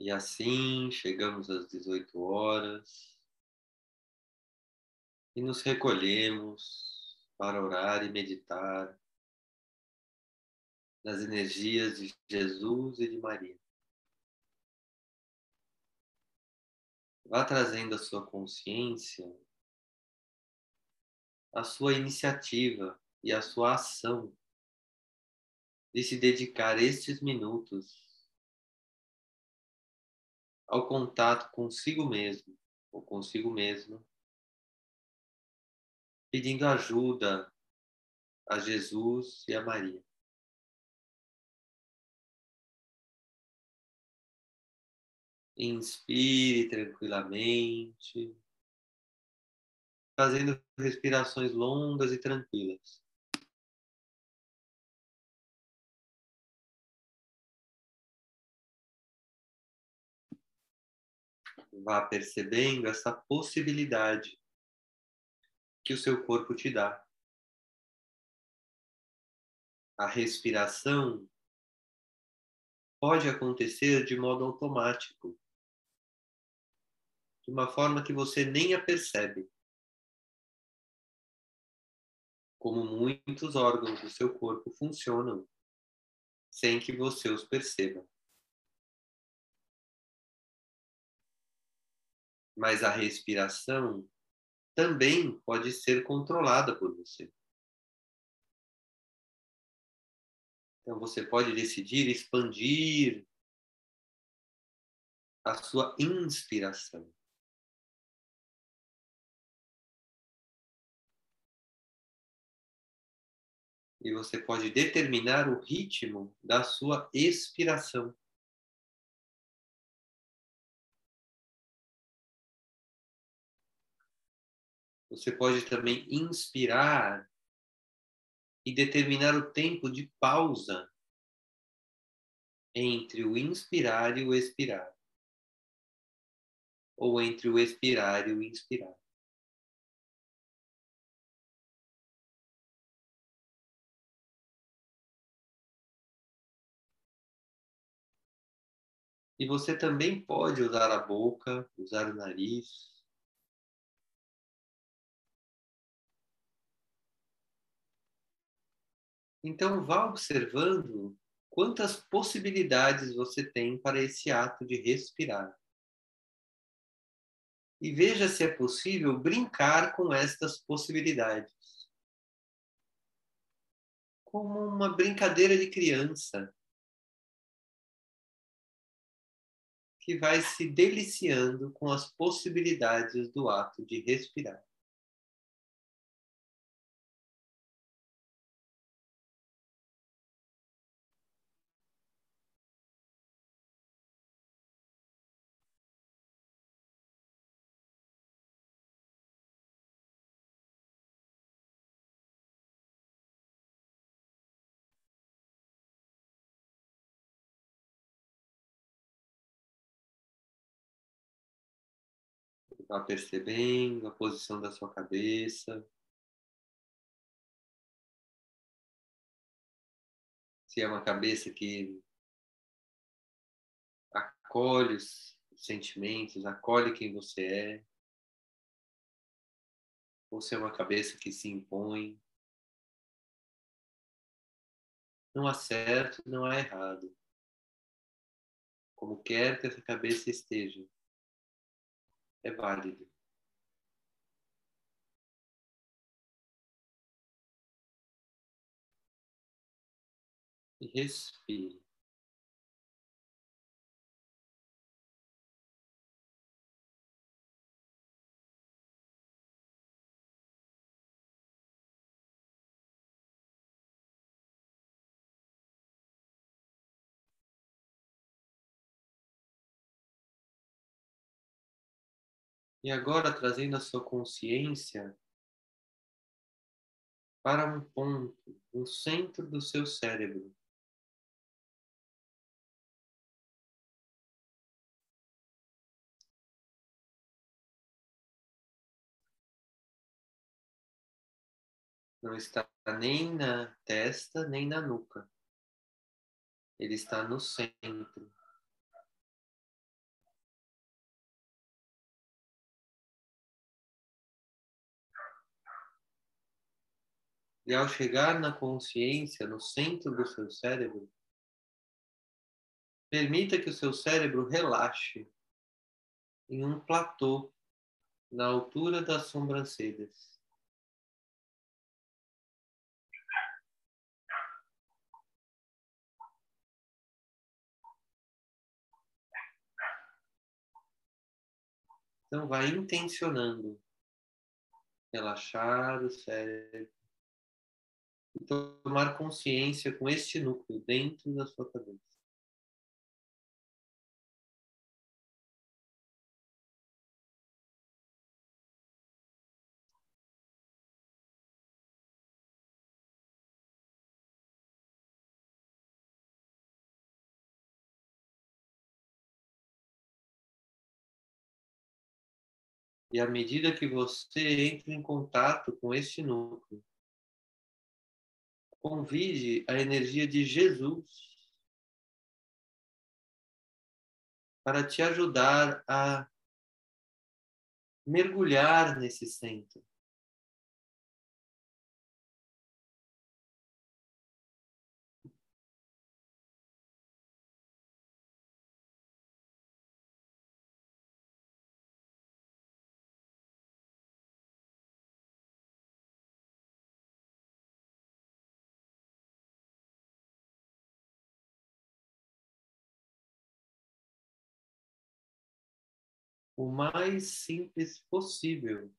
E assim chegamos às 18 horas e nos recolhemos para orar e meditar nas energias de Jesus e de Maria. Vá trazendo a sua consciência, a sua iniciativa e a sua ação de se dedicar estes minutos ao contato consigo mesmo ou consigo mesmo, pedindo ajuda a Jesus e a Maria. Inspire tranquilamente, fazendo respirações longas e tranquilas. Vá percebendo essa possibilidade que o seu corpo te dá. A respiração pode acontecer de modo automático, de uma forma que você nem a percebe. Como muitos órgãos do seu corpo funcionam sem que você os perceba. Mas a respiração também pode ser controlada por você. Então você pode decidir expandir a sua inspiração. E você pode determinar o ritmo da sua expiração. Você pode também inspirar e determinar o tempo de pausa entre o inspirar e o expirar. Ou entre o expirar e o inspirar. E você também pode usar a boca, usar o nariz, Então, vá observando quantas possibilidades você tem para esse ato de respirar. E veja se é possível brincar com estas possibilidades. Como uma brincadeira de criança que vai se deliciando com as possibilidades do ato de respirar. Vá percebendo a posição da sua cabeça. Se é uma cabeça que acolhe os sentimentos, acolhe quem você é. Ou se é uma cabeça que se impõe. Não há certo, não há errado. Como quer que essa cabeça esteja é válido. E respire. E agora trazendo a sua consciência para um ponto no centro do seu cérebro. Não está nem na testa, nem na nuca. Ele está no centro. E ao chegar na consciência, no centro do seu cérebro, permita que o seu cérebro relaxe em um platô na altura das sobrancelhas. Então, vai intencionando relaxar o cérebro e tomar consciência com este núcleo dentro da sua cabeça. E à medida que você entra em contato com este núcleo, convide a energia de Jesus para te ajudar a mergulhar nesse centro. O mais simples possível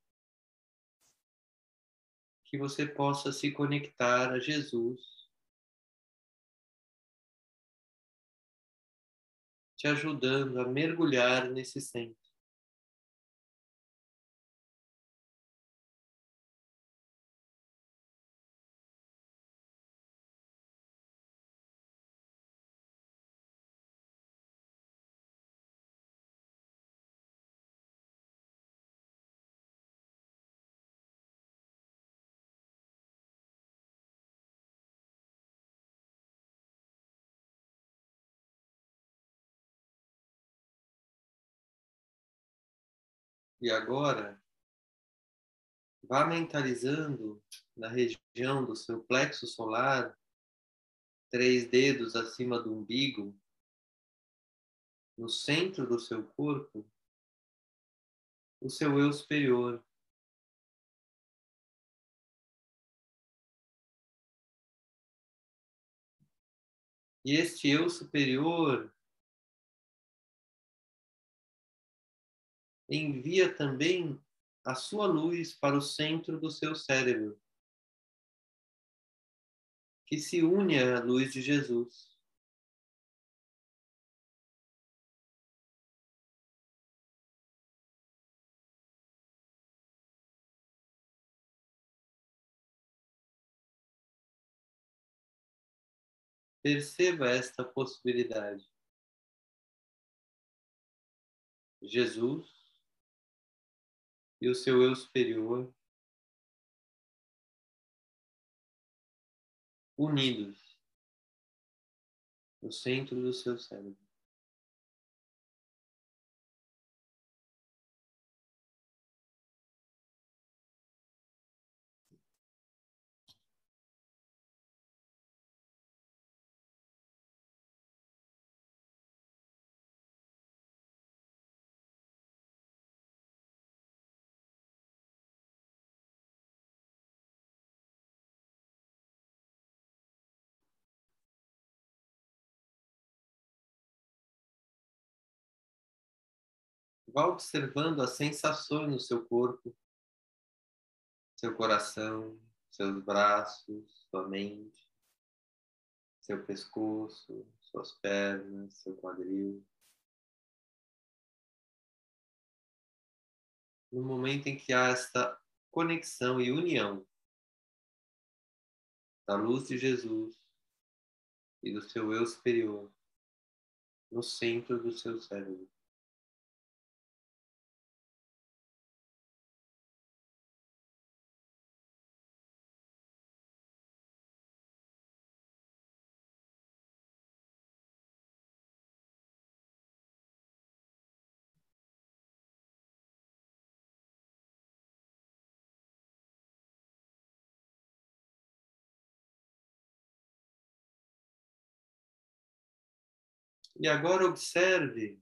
que você possa se conectar a Jesus, te ajudando a mergulhar nesse centro. E agora, vá mentalizando na região do seu plexo solar, três dedos acima do umbigo, no centro do seu corpo, o seu eu superior. E este eu superior envia também a sua luz para o centro do seu cérebro, que se une à luz de Jesus. Perceba esta possibilidade. Jesus e o seu eu superior unidos no centro do seu cérebro. Vá observando as sensações no seu corpo, seu coração, seus braços, sua mente, seu pescoço, suas pernas, seu quadril. No momento em que há esta conexão e união da luz de Jesus e do seu eu superior no centro do seu cérebro. E agora observe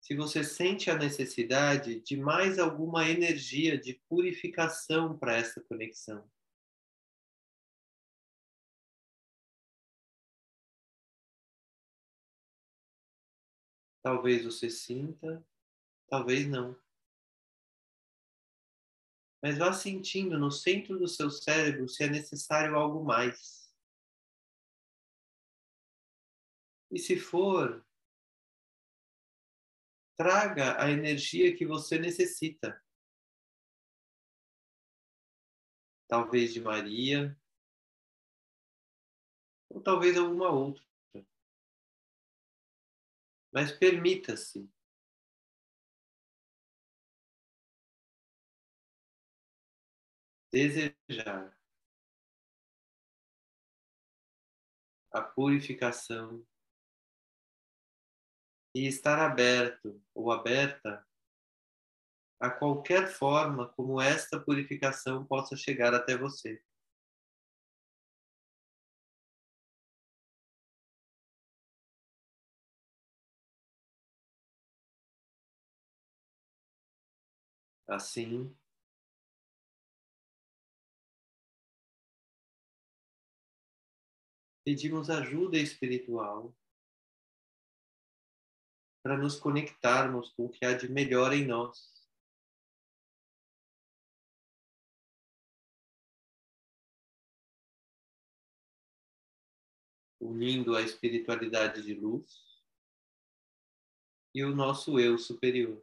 se você sente a necessidade de mais alguma energia de purificação para essa conexão. Talvez você sinta, talvez não. Mas vá sentindo no centro do seu cérebro se é necessário algo mais. E se for, traga a energia que você necessita. Talvez de Maria, ou talvez alguma outra. Mas permita-se desejar a purificação e estar aberto ou aberta a qualquer forma como esta purificação possa chegar até você. Assim, pedimos ajuda espiritual para nos conectarmos com o que há de melhor em nós. Unindo a espiritualidade de luz e o nosso eu superior.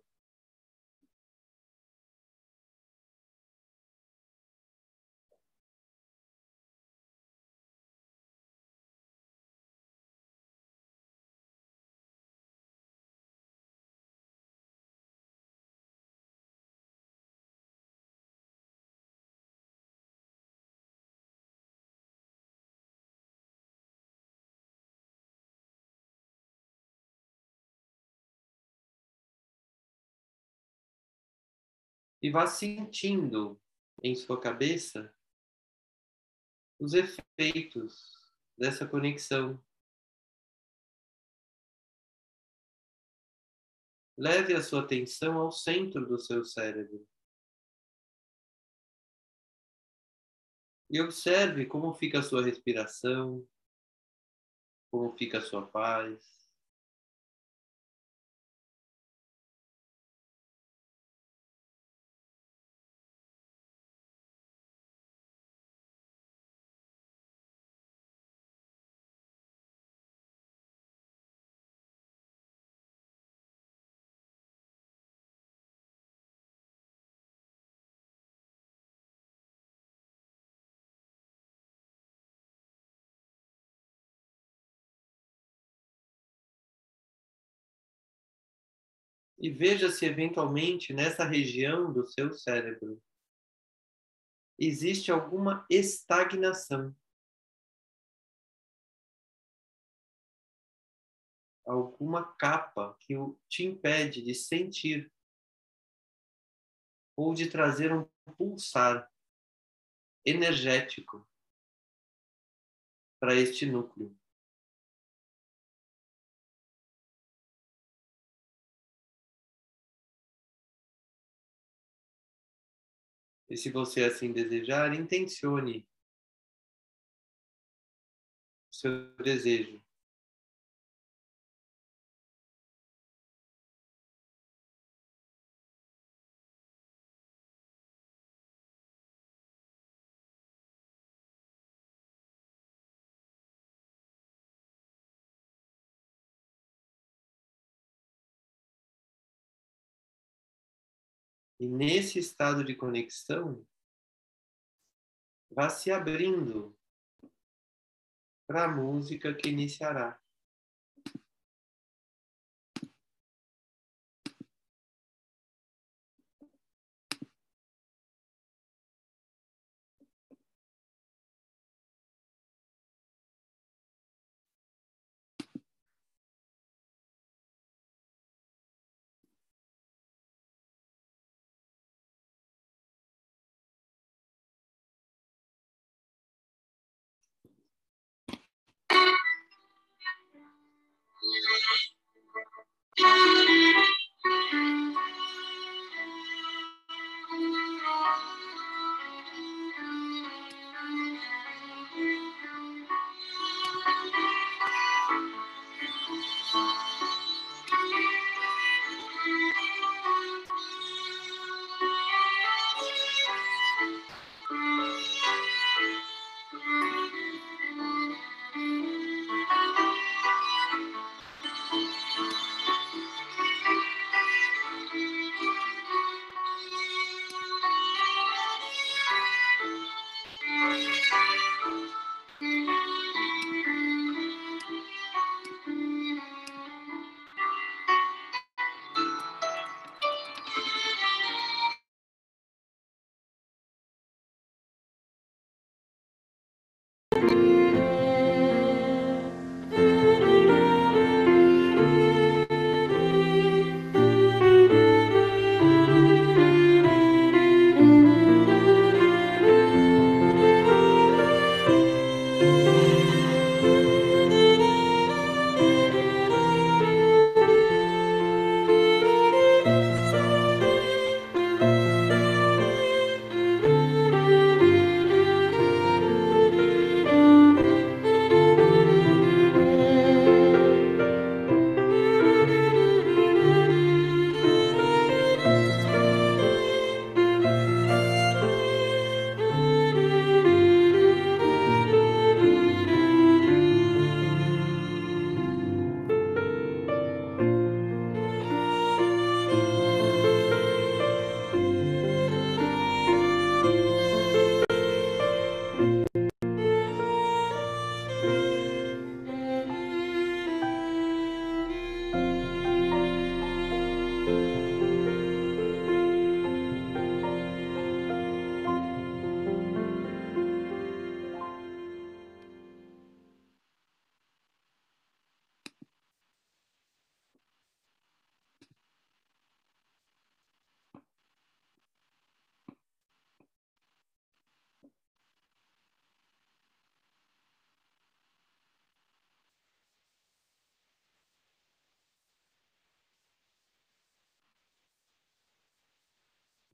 E vá sentindo em sua cabeça os efeitos dessa conexão. Leve a sua atenção ao centro do seu cérebro. E observe como fica a sua respiração, como fica a sua paz. E veja se eventualmente nessa região do seu cérebro existe alguma estagnação. Alguma capa que te impede de sentir ou de trazer um pulsar energético para este núcleo. E se você assim desejar, intencione o seu desejo. E nesse estado de conexão, vá se abrindo para a música que iniciará.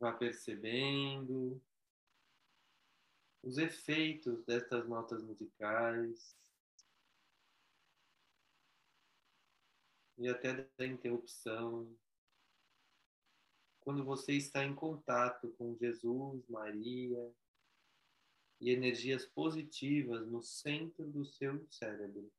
Vá percebendo os efeitos destas notas musicais e até da interrupção. Quando você está em contato com Jesus, Maria e energias positivas no centro do seu cérebro.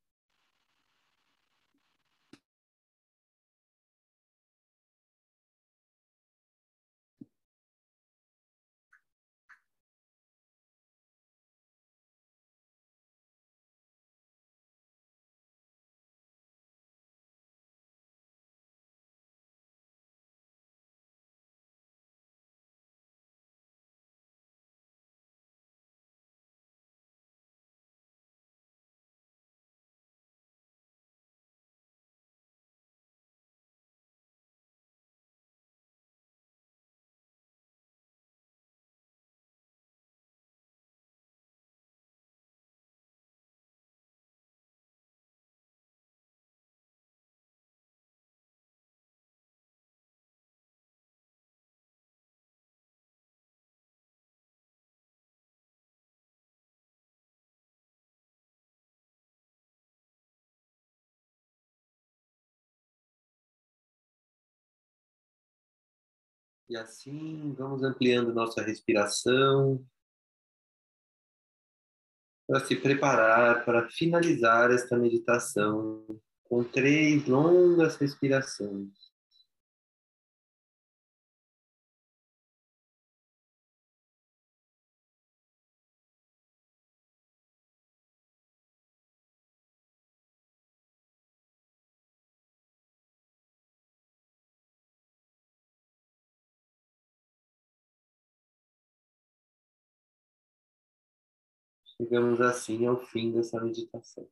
E assim vamos ampliando nossa respiração para se preparar para finalizar esta meditação com três longas respirações. Chegamos assim ao fim dessa meditação.